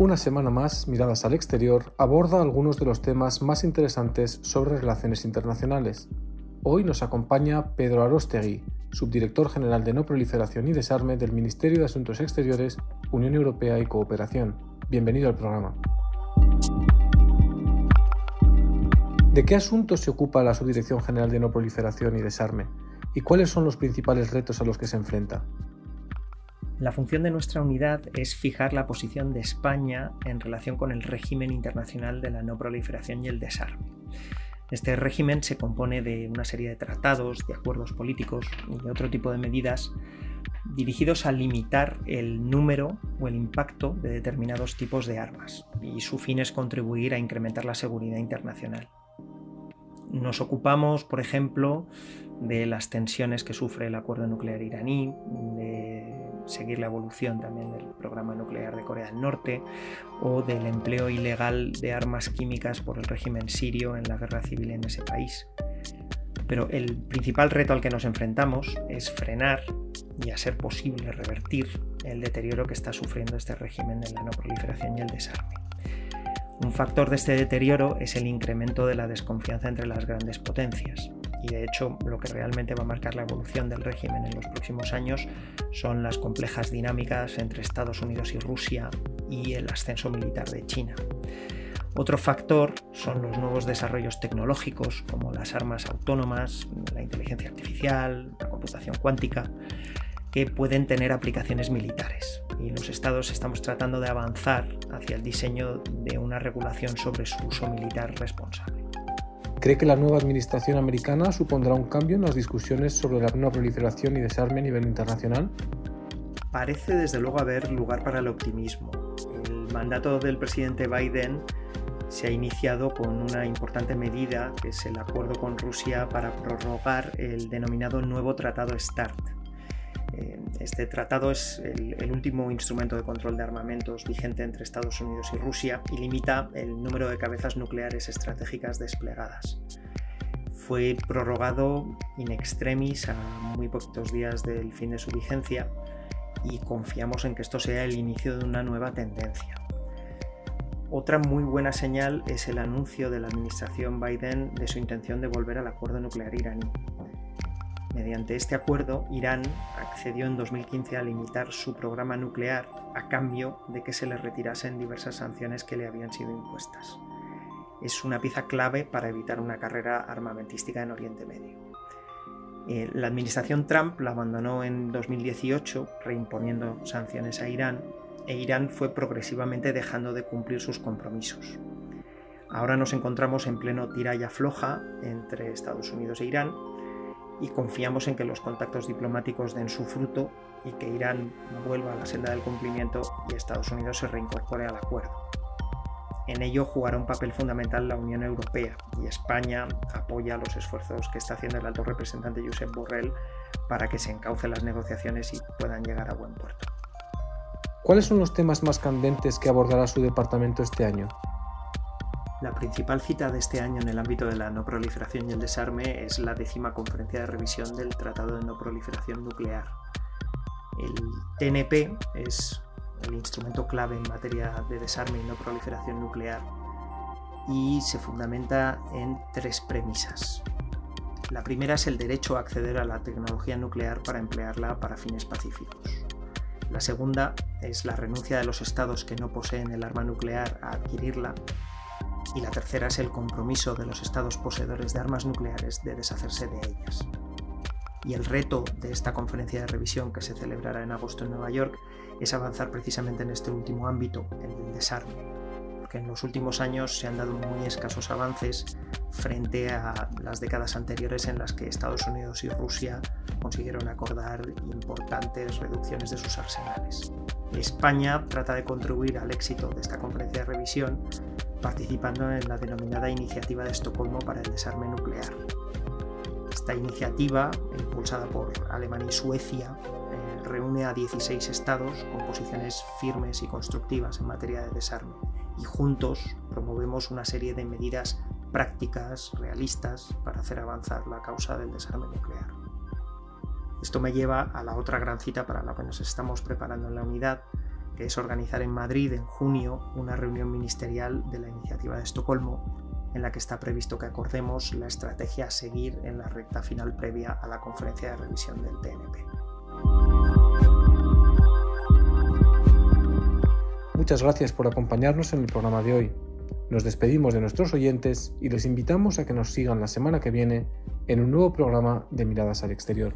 Una semana más, Miradas al Exterior aborda algunos de los temas más interesantes sobre relaciones internacionales. Hoy nos acompaña Pedro Arostegui, subdirector general de No Proliferación y Desarme del Ministerio de Asuntos Exteriores, Unión Europea y Cooperación. Bienvenido al programa. ¿De qué asuntos se ocupa la Subdirección General de No Proliferación y Desarme? ¿Y cuáles son los principales retos a los que se enfrenta? La función de nuestra unidad es fijar la posición de España en relación con el régimen internacional de la no proliferación y el desarme. Este régimen se compone de una serie de tratados, de acuerdos políticos y de otro tipo de medidas dirigidos a limitar el número o el impacto de determinados tipos de armas, y su fin es contribuir a incrementar la seguridad internacional. Nos ocupamos, por ejemplo, de las tensiones que sufre el acuerdo nuclear iraní, de seguir la evolución también del programa nuclear de Corea del Norte o del empleo ilegal de armas químicas por el régimen sirio en la guerra civil en ese país. Pero el principal reto al que nos enfrentamos es frenar y a ser posible revertir el deterioro que está sufriendo este régimen en la no proliferación y el desarme. Un factor de este deterioro es el incremento de la desconfianza entre las grandes potencias, y de hecho lo que realmente va a marcar la evolución del régimen en los próximos años son las complejas dinámicas entre Estados Unidos y Rusia y el ascenso militar de China. Otro factor son los nuevos desarrollos tecnológicos como las armas autónomas, la inteligencia artificial, la computación cuántica, que pueden tener aplicaciones militares. Y los estados estamos tratando de avanzar hacia el diseño de una regulación sobre su uso militar responsable. ¿Cree que la nueva administración americana supondrá un cambio en las discusiones sobre la no proliferación y desarme a nivel internacional? Parece desde luego haber lugar para el optimismo. El mandato del presidente Biden se ha iniciado con una importante medida, que es el acuerdo con Rusia para prorrogar el denominado nuevo Tratado START, este tratado es el, último instrumento de control de armamentos vigente entre Estados Unidos y Rusia y limita el número de cabezas nucleares estratégicas desplegadas. Fue prorrogado in extremis a muy poquitos días del fin de su vigencia y confiamos en que esto sea el inicio de una nueva tendencia. Otra muy buena señal es el anuncio de la administración Biden de su intención de volver al acuerdo nuclear iraní. Mediante este acuerdo, Irán accedió en 2015 a limitar su programa nuclear a cambio de que se le retirasen diversas sanciones que le habían sido impuestas. Es una pieza clave para evitar una carrera armamentística en Oriente Medio. Eh, la administración Trump la abandonó en 2018, reimponiendo sanciones a Irán, e Irán fue progresivamente dejando de cumplir sus compromisos. Ahora nos encontramos en pleno tira y afloja entre Estados Unidos e Irán, y confiamos en que los contactos diplomáticos den su fruto y que Irán vuelva a la senda del cumplimiento y Estados Unidos se reincorpore al acuerdo. En ello jugará un papel fundamental la Unión Europea y España apoya los esfuerzos que está haciendo el alto representante Josep Borrell para que se encaucen las negociaciones y puedan llegar a buen puerto. ¿Cuáles son los temas más candentes que abordará su departamento este año? La principal cita de este año en el ámbito de la no proliferación y el desarme es la décima conferencia de revisión del Tratado de No Proliferación Nuclear. El TNP es el instrumento clave en materia de desarme y no proliferación nuclear y se fundamenta en tres premisas. La primera es el derecho a acceder a la tecnología nuclear para emplearla para fines pacíficos. La segunda es la renuncia de los estados que no poseen el arma nuclear a adquirirla y la tercera es el compromiso de los estados poseedores de armas nucleares de deshacerse de ellas. Y el reto de esta conferencia de revisión que se celebrará en agosto en Nueva York es avanzar precisamente en este último ámbito, el del desarme, porque en los últimos años se han dado muy escasos avances frente a las décadas anteriores en las que Estados Unidos y Rusia consiguieron acordar importantes reducciones de sus arsenales. España trata de contribuir al éxito de esta conferencia de revisión participando en la denominada Iniciativa de Estocolmo para el Desarme Nuclear. Esta iniciativa, impulsada por Alemania y Suecia, eh, reúne a 16 estados con posiciones firmes y constructivas en materia de desarme y juntos promovemos una serie de medidas prácticas, realistas, para hacer avanzar la causa del desarme nuclear. Esto me lleva a la otra gran cita para la que nos estamos preparando en la unidad, es organizar en Madrid en junio una reunión ministerial de la iniciativa de Estocolmo, en la que está previsto que acordemos la estrategia a seguir en la recta final previa a la conferencia de revisión del TNP. Muchas gracias por acompañarnos en el programa de hoy. Nos despedimos de nuestros oyentes y les invitamos a que nos sigan la semana que viene en un nuevo programa de Miradas al Exterior.